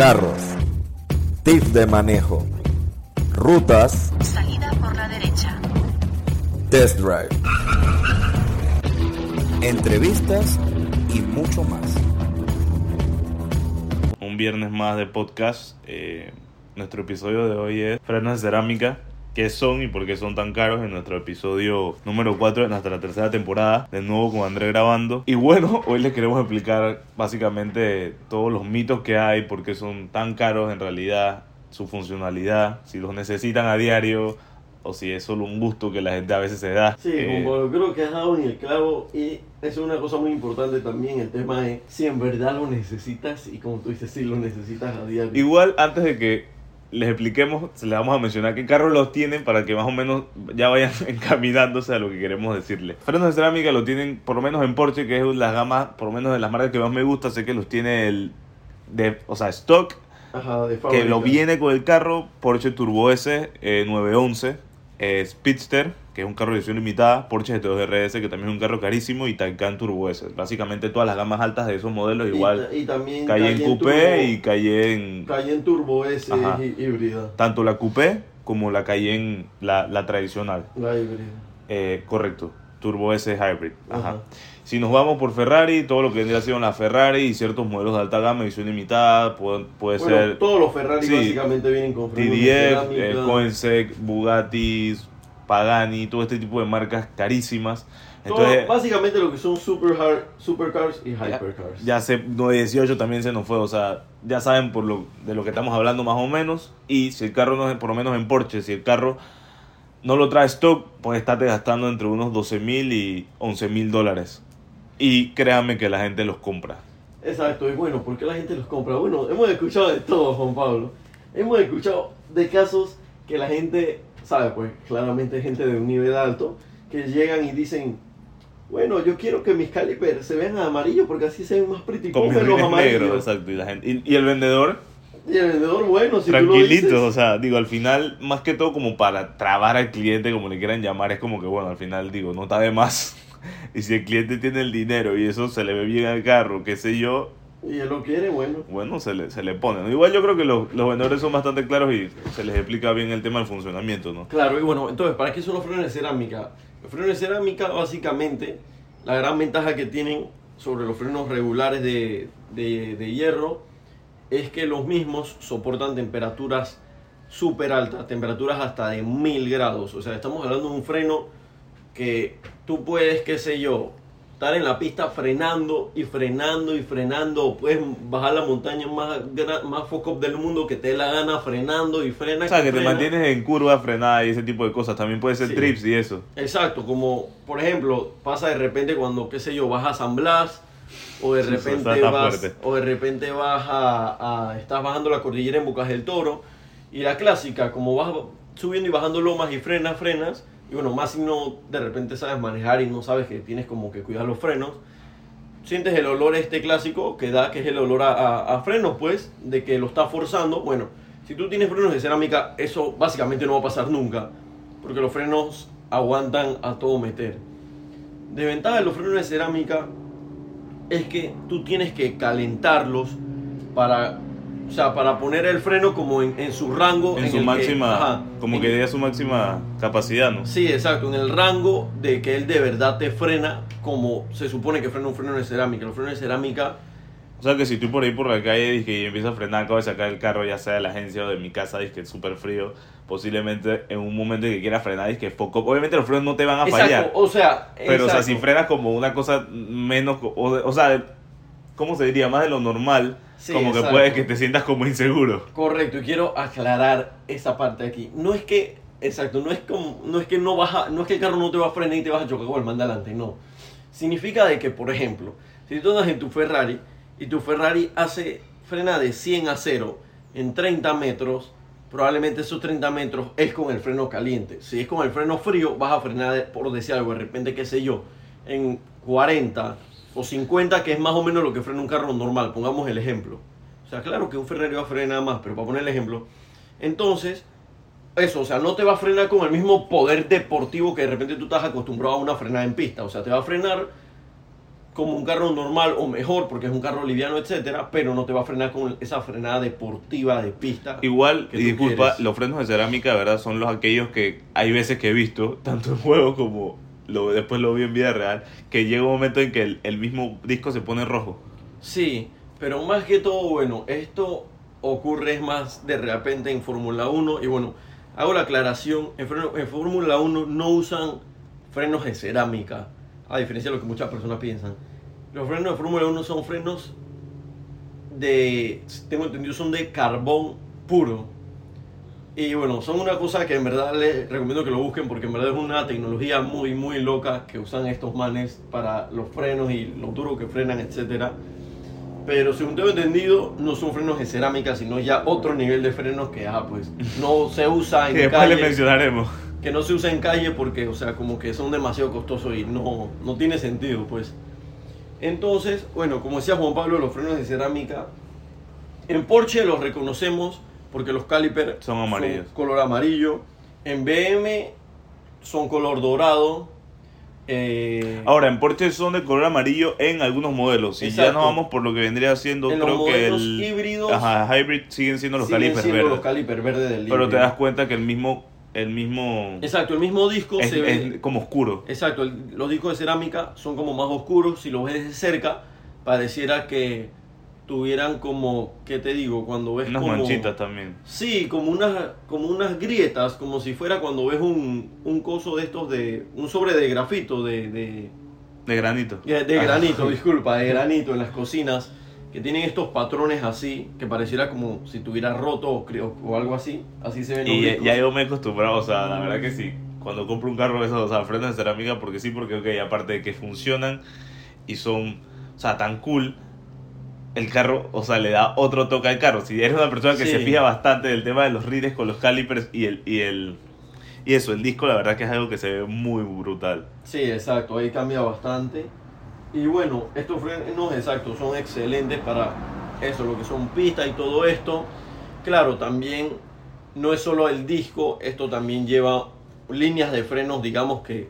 carros, tips de manejo, rutas, Salida por la derecha. test drive, entrevistas y mucho más. un viernes más de podcast. Eh, nuestro episodio de hoy es frenos de cerámica. ¿Qué son y por qué son tan caros? En nuestro episodio número 4 de nuestra tercera temporada, de nuevo con André grabando. Y bueno, hoy les queremos explicar básicamente todos los mitos que hay, por qué son tan caros en realidad, su funcionalidad, si los necesitan a diario o si es solo un gusto que la gente a veces se da. Sí, Eh, como creo que has dado en el clavo y es una cosa muy importante también, el tema es si en verdad lo necesitas y como tú dices, si lo necesitas a diario. Igual, antes de que les expliquemos, les vamos a mencionar qué carros los tienen para que más o menos ya vayan encaminándose a lo que queremos decirles. Frenos de cerámica lo tienen por lo menos en Porsche, que es la gama, por lo menos de las marcas que más me gusta. Sé que los tiene el, de, o sea, stock, Ajá, de que lo viene con el carro, Porsche Turbo S eh, 911, eh, Speedster, que es un carro de edición limitada, Porsche GT2 RS, que también es un carro carísimo, y Taycan Turbo S. Básicamente todas las gamas altas de esos modelos, igual y, también Cayenne Coupé Turbo- y Cayenne Cayenne Turbo S Ajá. hí- híbrida. tanto la coupé como la Cayenne, la, la tradicional. La híbrida. Eh, correcto, Turbo S Hybrid. Ajá. Ajá. Si nos vamos por Ferrari, todo lo que vendría siendo la Ferrari y ciertos modelos de alta gama, edición limitada, puede, puede Bueno, ser todos los Ferrari sí. básicamente vienen con TDF, eh, Koenigsegg, Bugatti, Pagani, todo este tipo de marcas carísimas. Todo- básicamente lo que son super hard, supercars y hypercars. ya se 918 también se nos fue, o sea, ya saben por lo de lo que estamos hablando más o menos y si el carro no es por lo menos en Porsche, si el carro no lo trae stock, pues estate gastando entre unos 12 mil y 11 mil dólares. Y créanme que la gente los compra. Exacto, y bueno, ¿por qué la gente los compra? Bueno, hemos escuchado de todo, Juan Pablo. Hemos escuchado de casos que la gente, sabe, pues claramente gente de un nivel alto, que llegan y dicen, bueno, yo quiero que mis calipers se vean amarillos porque así se ven más pretty. Con mis los rines negros, amarillos. exacto. Y, la gente, y, y el vendedor, Y el vendedor, bueno, si tú lo tranquilito, dices, o sea, digo, al final, más que todo como para trabar al cliente, como le quieran llamar, es como que, bueno, al final, digo, no está de más. y si el cliente tiene el dinero y eso se le ve bien al carro, qué sé yo, y él lo quiere, bueno. bueno, se le, se le pone. ¿no? Igual yo creo que los, los vendedores son bastante claros y se les explica bien el tema del funcionamiento, ¿no? Claro, y bueno, entonces, ¿para qué son los frenos de cerámica? Los frenos de cerámica, básicamente, la gran ventaja que tienen sobre los frenos regulares de, de- de hierro es que los mismos soportan temperaturas súper altas, temperaturas hasta de 1000 grados. O sea, estamos hablando de un freno que tú puedes, qué sé yo, estar en la pista frenando y frenando y frenando, puedes bajar la montaña más, más foco del mundo que te dé la gana frenando y frena. O sea, que te mantienes en curva, frenada y ese tipo de cosas. También puede ser Sí. trips y eso. Exacto, como por ejemplo pasa de repente cuando, qué sé yo, vas a San Blas o de repente vas, o de repente vas a, a- estás bajando la cordillera en Bocas del Toro y la clásica, como vas subiendo y bajando lomas y frenas, frenas y bueno, más si no de repente sabes manejar y no sabes que tienes como que cuidar los frenos, sientes el olor este clásico que da, que es el olor a, a- frenos, pues, de que lo está forzando. Bueno, si tú tienes frenos de cerámica, eso básicamente no va a pasar nunca, porque los frenos aguantan a todo meter. Desventaja de los frenos de cerámica es que tú tienes que calentarlos para, o sea, para poner el freno como en, en su rango. En su que- máxima, ajá, como en- que dé su máxima capacidad, ¿no? Sí, exacto, en el rango de que él de verdad te frena como se supone que frena un freno de cerámica. Los frenos de cerámica, O sea que si tú por ahí por la calle dizque, y empiezas a frenar, acabo de sacar el carro, ya sea de la agencia o de mi casa, que es súper frío, posiblemente en un momento que quieras frenar, que foco. Obviamente los frenos no te van a fallar. o sea, Pero, o sea, si frenas como una cosa menos, o, o sea, ¿cómo se diría? Más de lo normal, Sí, como que puede que te sientas como inseguro. Correcto, y quiero aclarar esa parte aquí. No es que, exacto, no es como, no es que no baja, no es que el carro no te va a frenar y te vas a chocar con el man de adelante, no. Significa de que, por ejemplo, si tú andas en tu Ferrari y tu Ferrari hace frena de 100 a 0 en 30 metros, probablemente esos 30 metros es con el freno caliente. Si es con el freno frío, vas a frenar, por decir algo, de repente, qué sé yo, en 40 o 50, que es más o menos lo que frena un carro normal, pongamos el ejemplo. O sea, claro que un Ferrari va a frenar más, pero para poner el ejemplo, entonces, eso, o sea, no te va a frenar con el mismo poder deportivo que de repente tú estás acostumbrado a una frenada en pista. O sea, te va a frenar como un carro normal o mejor porque es un carro liviano, etcétera, pero no te va a frenar con esa frenada deportiva de pista. Igual, y disculpa, quieres. los frenos de cerámica, de verdad, son los aquellos que hay veces que he visto, tanto en juegos como lo, después lo vi en vida real, que llega un momento en que el, el mismo disco se pone rojo. Sí, pero más que todo, bueno, esto ocurre es más de repente en Fórmula 1 y bueno, hago la aclaración, en, en Fórmula 1 no usan frenos de cerámica, a diferencia de lo que muchas personas piensan. Los frenos de Fórmula 1 son frenos de, tengo entendido, son de carbón puro. Y bueno, son una cosa que en verdad les recomiendo que lo busquen porque en verdad es una tecnología muy, muy loca que usan estos manes para los frenos y lo duro que frenan, etcétera. Pero según tengo entendido, no son frenos de cerámica, sino ya otro nivel de frenos que, ah, pues, no se usa en Que después le calle. mencionaremos. Que no se usa en calle porque, o sea, como que son demasiado costosos y no, no tiene sentido, pues. Entonces, bueno, como decía Juan Pablo, los frenos de cerámica, en Porsche los reconocemos porque los calipers Son amarillos. color amarillo. En BM son color dorado. Eh, Ahora, en Porsche son de color amarillo en algunos modelos. Y ya nos vamos por lo que vendría siendo, En los creo que modelos el híbridos ajá, hybrid siguen siendo los siguen calipers verdes. los calipers verdes del pero te das cuenta que el mismo, el mismo Exacto, el mismo disco es, se ve. es como oscuro. Exacto, el- los discos de cerámica son como más oscuros. Si los ves de cerca, pareciera que tuvieran como, ¿qué te digo? Cuando ves Unas como... manchitas también. Sí, como unas, como unas grietas, como si fuera cuando ves un, un coso de estos de... Un sobre de grafito, de... de De granito. de de Ah. granito, disculpa, de granito en las cocinas, que tienen estos patrones así, que pareciera como si tuviera roto o, creo- o algo así. Así se ven Y ya yo me he acostumbrado, o sea, la verdad que sí. Cuando compro un carro de esos, o sea, frenos de cerámica, porque sí, porque, ok, aparte de que funcionan y son, o sea, tan cool, el carro, o sea, le da otro toque al carro. Si eres una persona que Sí. se fija bastante del tema de los rines con los calipers y el, y el, y eso, el disco, la verdad que es algo que se ve muy brutal. Sí, exacto, ahí cambia bastante. Y bueno, estos frenos exactos son excelentes para eso, lo que son pistas y todo esto. Claro, también no es solo el disco, esto también lleva líneas de frenos, digamos que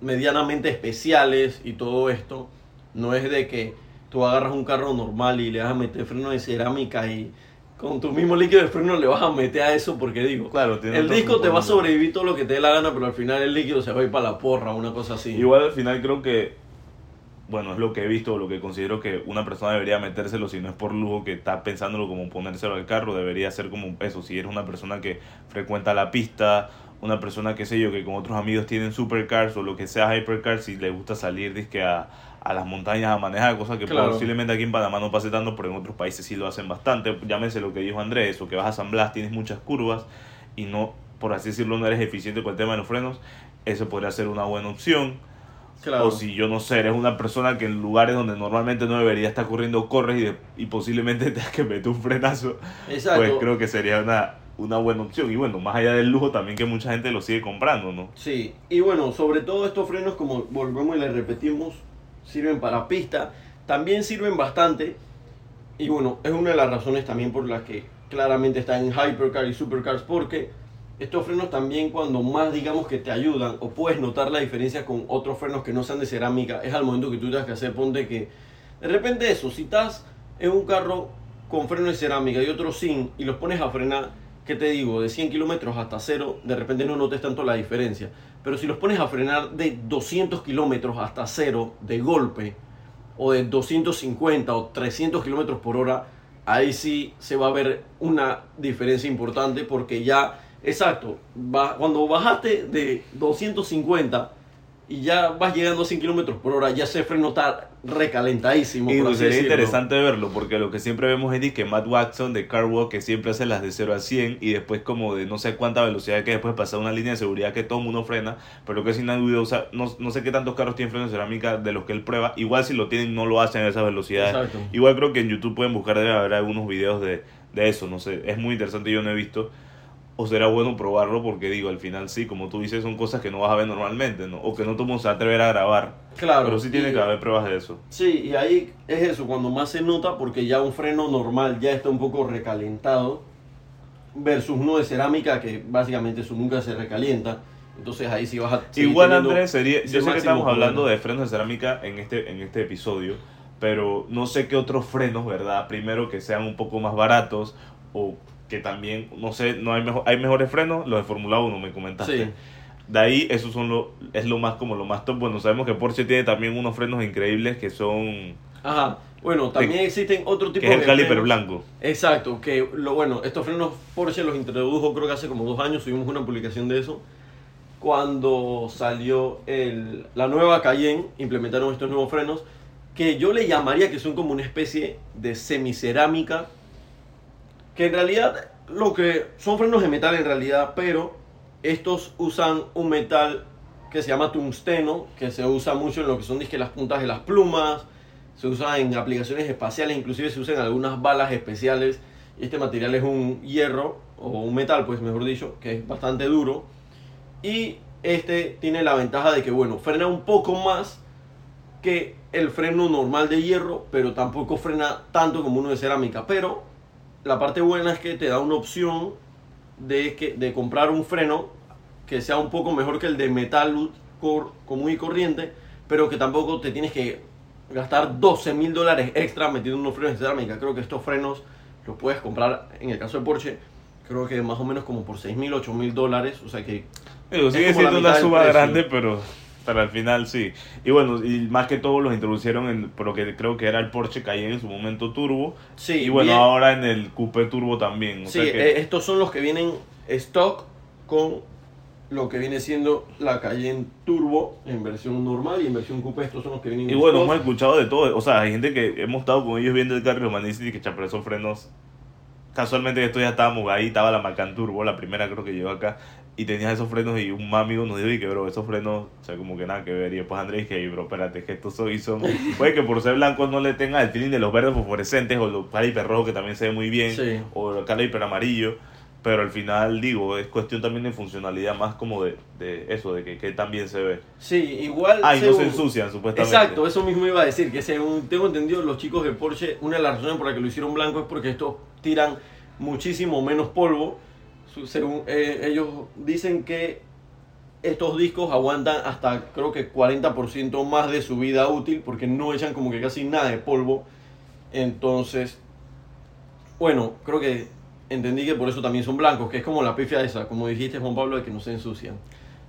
medianamente especiales y todo esto. No es de que tú agarras un carro normal y le vas a meter freno de cerámica y con tu mismo líquido de freno le vas a meter a eso porque digo, Claro, el disco te va a sobrevivir todo lo que te dé la gana, pero al final el líquido se va a ir para la porra, una cosa así. Igual al final creo que, bueno, es lo que he visto, lo que considero que una persona debería metérselo, si no es por lujo que está pensándolo como ponérselo al carro, debería ser como eso, si eres una persona que frecuenta la pista, una persona, qué sé yo, que con otros amigos tienen supercars o lo que sea hypercars, si le gusta salir dizque a, a las montañas a manejar, cosas que Claro. posiblemente aquí en Panamá no pase tanto, pero en otros países sí lo hacen bastante. Llámese lo que dijo Andrés, o que vas a San Blas, tienes muchas curvas y no, por así decirlo, no eres eficiente con el tema de los frenos, eso podría ser una buena opción. Claro. O si yo no sé, eres una persona que en lugares donde normalmente no debería estar corriendo, corres y, de- y posiblemente tengas que meter un frenazo, Exacto. pues creo que sería una, una buena opción. Y bueno, más allá del lujo también que mucha gente lo sigue comprando, ¿no? Sí, y bueno, sobre todo estos frenos, como volvemos y les repetimos, sirven para pista, también sirven bastante, y bueno, es una de las razones también por las que claramente están en Hypercar y Supercars, porque estos frenos también cuando más digamos que te ayudan, o puedes notar la diferencia con otros frenos que no sean de cerámica, es al momento que tú tengas que hacer, ponte que, de repente eso, si estás en un carro con freno de cerámica y otro sin, y los pones a frenar, ¿qué te digo? De 100 kilómetros hasta cero, de repente no notes tanto la diferencia. Pero si los pones a frenar de 200 kilómetros hasta cero de golpe, o de 250 o 300 kilómetros por hora, ahí sí se va a ver una diferencia importante porque ya, exacto, cuando bajaste de 250 y ya vas llegando a 100 kilómetros por hora, ya ese freno está recalentadísimo. Y por sería interesante verlo, porque lo que siempre vemos es que Matt Watson de Carwalk, que siempre hace las de 0 a 100 y después como de no sé cuánta velocidad que después pasa una línea de seguridad que todo el mundo frena, pero que sin duda usa, no, no sé qué tantos carros tienen freno de cerámica de los que él prueba, igual si lo tienen no lo hacen a esas velocidades. Exacto. Igual creo que en YouTube pueden buscar, debe haber algunos videos de, de eso, no sé, es muy interesante, yo no he visto. O será bueno probarlo porque digo, al final sí, como tú dices, son cosas que no vas a ver normalmente, ¿no? O que no todo se atrever a grabar. Claro. Pero sí tiene y- que haber pruebas de eso. Sí, y ahí es eso, cuando más se nota, porque ya un freno normal ya está un poco recalentado, versus uno de cerámica que básicamente eso nunca se recalienta. Entonces ahí sí vas a Igual Andrés, sería, yo sé que estamos hablando de frenos de cerámica en este, en este episodio, pero no sé qué otros frenos, ¿verdad? Primero que sean un poco más baratos o que también, no sé, no hay mejor, hay mejores frenos, los de Fórmula 1 me comentaste. Sí. De ahí, esos son lo, es lo más como lo más top. Bueno, sabemos que Porsche tiene también unos frenos increíbles que son, Ajá. Bueno, también existen otro tipo que es el de caliper frenos. blanco. Exacto, que lo bueno, estos frenos Porsche los introdujo creo que hace como dos años, subimos una publicación de eso. Cuando salió el, la nueva Cayenne, implementaron estos nuevos frenos, que yo le llamaría que son como una especie de semicerámica, que en realidad lo que son frenos de metal en realidad, pero estos usan un metal que se llama tungsteno, que se usa mucho en lo que son disque las puntas de las plumas, se usa en aplicaciones espaciales, inclusive se usan algunas balas especiales. Este material es un hierro, o un metal, pues mejor dicho, que es bastante duro. Y este tiene la ventaja de que, bueno, frena un poco más que el freno normal de hierro, pero tampoco frena tanto como uno de cerámica. Pero la parte buena es que te da una opción de, que, de comprar un freno que sea un poco mejor que el de metal cor- común y corriente, pero que tampoco te tienes que gastar 12 mil dólares extra metiendo unos frenos de cerámica. Creo que estos frenos los puedes comprar, en el caso de Porsche, creo que más o menos como por 6 mil, 8 mil dólares. O sea que Es sigue siendo una suba grande, pero para el final sí. Y bueno, y más que todo los introducieron en por lo que creo que era el Porsche Cayenne en su momento turbo. Sí, y bueno, bien. ahora en el Coupé turbo también. O Sí, sea que- eh, estos son los que vienen stock con lo que viene siendo la Cayenne Turbo en versión normal y en versión coupé. Estos son los que vienen y en bueno, hemos escuchado de todo. O sea, hay gente que hemos estado con ellos viendo el carro y que chapre esos frenos. Casualmente estos ya estábamos ahí, estaba la Macan Turbo, la primera creo que llegó acá. Y tenías esos frenos y un amigo nos dijo y que bro, esos frenos, o sea, como que nada que ver. Y después Andrés que, bro, espérate, es que estos son, y son puede que por ser blancos no le tengan el feeling de los verdes fosforescentes o los caliper rojos que también se ve muy bien, Sí. o el caliper amarillo. Pero al final, digo, es cuestión también de funcionalidad más como de, de eso, de que, que también se ve. Sí, igual. Ah, y no se ensucian, supuestamente. Exacto, eso mismo iba a decir, que según tengo entendido, los chicos de Porsche, una de las razones por las que lo hicieron blanco es porque estos tiran muchísimo menos polvo. Según eh, ellos dicen que estos discos aguantan hasta creo que 40% más de su vida útil porque no echan como que casi nada de polvo. Entonces, bueno, creo que entendí que por eso también son blancos, que es como la pifia esa, como dijiste Juan Pablo, de que no se ensucian.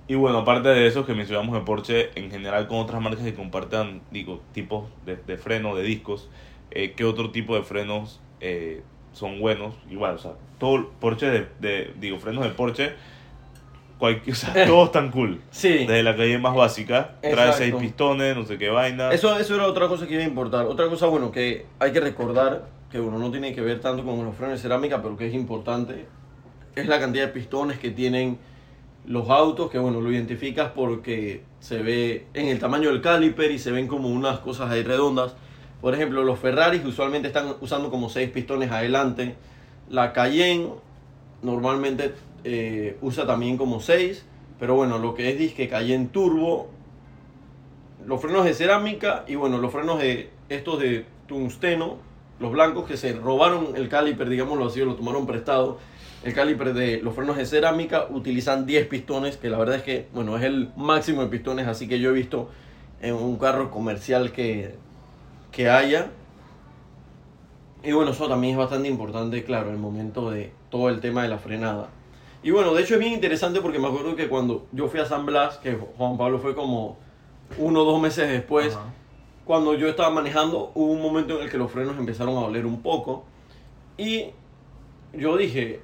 Y bueno, aparte de eso que mencionamos de Porsche, en general con otras marcas que compartan, digo, tipos de, de freno, de discos, eh, ¿qué otro tipo de frenos eh, son buenos? Igual, o sea, todo Porsche de, de- digo, frenos de Porsche, cualquier, o sea, todos tan cool. Sí. Desde la calle más básica, trae seis pistones, no sé qué vaina. Eso, eso era otra cosa que iba a importar. Otra cosa, bueno, que hay que recordar, que uno no tiene que ver tanto con los frenos de cerámica, pero que es importante, es la cantidad de pistones que tienen los autos, que bueno, lo identificas porque se ve en el tamaño del caliper y se ven como unas cosas ahí redondas. Por ejemplo, los Ferraris usualmente están usando como 6 pistones adelante. La Cayenne normalmente eh, usa también como 6. Pero bueno, lo que es disque Cayenne Turbo, los frenos de cerámica y bueno, los frenos de estos de tungsteno, los blancos que se robaron el caliper, digámoslo así, o lo tomaron prestado. El caliper de los frenos de cerámica utilizan 10 pistones, que la verdad es que, bueno, es el máximo de pistones, así que yo he visto en un carro comercial que, que haya. Y bueno, eso también es bastante importante, claro, el momento de todo el tema de la frenada. Y bueno, de hecho es bien interesante porque me acuerdo que cuando yo fui a San Blas, que Juan Pablo fue como uno o dos meses después, Ajá. cuando yo estaba manejando, hubo un momento en el que los frenos empezaron a doler un poco. Y yo dije,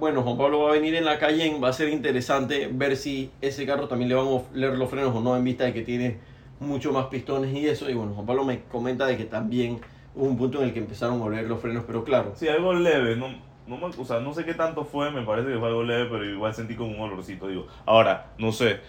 bueno, Juan Pablo va a venir en la calle, va a ser interesante ver si ese carro también le van a oler los frenos o no, en vista de que tiene mucho más pistones y eso. Y bueno, Juan Pablo me comenta de que también hubo un punto en el que empezaron a oler los frenos, pero claro. Sí, algo leve, no, no, me- o sea, no sé qué tanto fue, me parece que fue algo leve, pero igual sentí como un olorcito, digo. Ahora, no sé,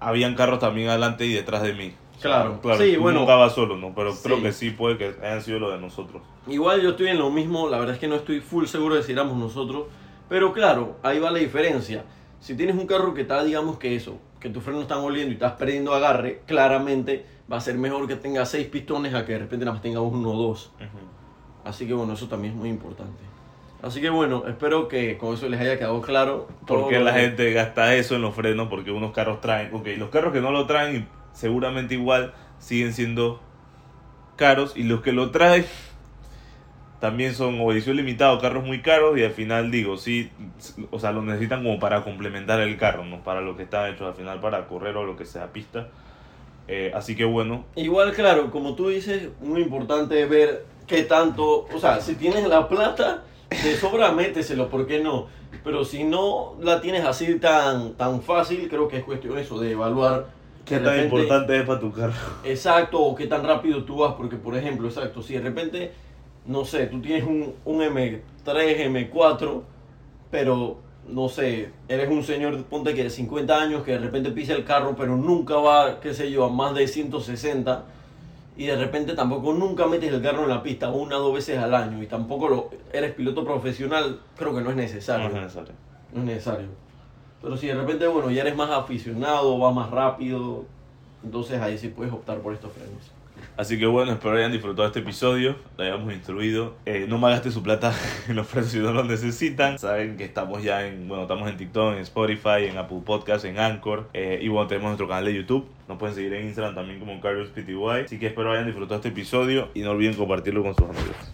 habían carros también adelante y detrás de mí. Claro. claro, Sí, bueno. nunca solo, ¿no? Pero creo que sí puede que hayan sido lo de nosotros. Igual yo estoy en lo mismo, la verdad es que no estoy full seguro de si éramos nosotros, pero claro, ahí va la diferencia. Si tienes un carro que está, digamos que eso, que tus frenos están oliendo y estás perdiendo agarre, claramente va a ser mejor que tenga seis pistones a que de repente nada más tenga uno o dos. Así que bueno, eso también es muy importante. Así que bueno, espero que con eso les haya quedado claro. Porque la gente gasta eso en los frenos, porque unos carros traen, ok, los carros que no lo traen seguramente igual siguen siendo caros y los que lo traen también son o edición limitada o carros muy caros y al final digo, sí, o sea, lo necesitan como para complementar el carro, no para lo que está hecho al final para correr o lo que sea pista. Eh, así que bueno, Igual, claro, como tú dices, muy importante ver qué tanto, o sea, si tienes la plata, de sobra méteselo, ¿por qué no? Pero si no la tienes así tan, tan fácil, creo que es cuestión eso, de evaluar ¿qué tan repente- importante es para tu carro? Exacto, o qué tan rápido tú vas, porque por ejemplo, exacto, si de repente, no sé, tú tienes un, un M3, M4, pero no sé, eres un señor, ponte que de 50 años que de repente pisa el carro, pero nunca va, qué sé yo, a más de 160, y de repente tampoco nunca metes el carro en la pista una o dos veces al año, y tampoco lo, eres piloto profesional, creo que no es No necesario. es necesario. No es necesario. Pero si de repente, bueno, ya eres más aficionado, va más rápido, entonces ahí sí puedes optar por estos frenos. Así que bueno, espero hayan disfrutado este episodio, lo hayamos instruido. Eh, no malgaste su plata en los precios si no lo necesitan. Saben que estamos ya en, bueno, estamos en TikTok, en Spotify, en Apple Podcast, en Anchor. eh, y bueno, tenemos nuestro canal de YouTube. Nos pueden seguir en Instagram también como Carlos PTY. Así que espero hayan disfrutado este episodio y no olviden compartirlo con sus amigos.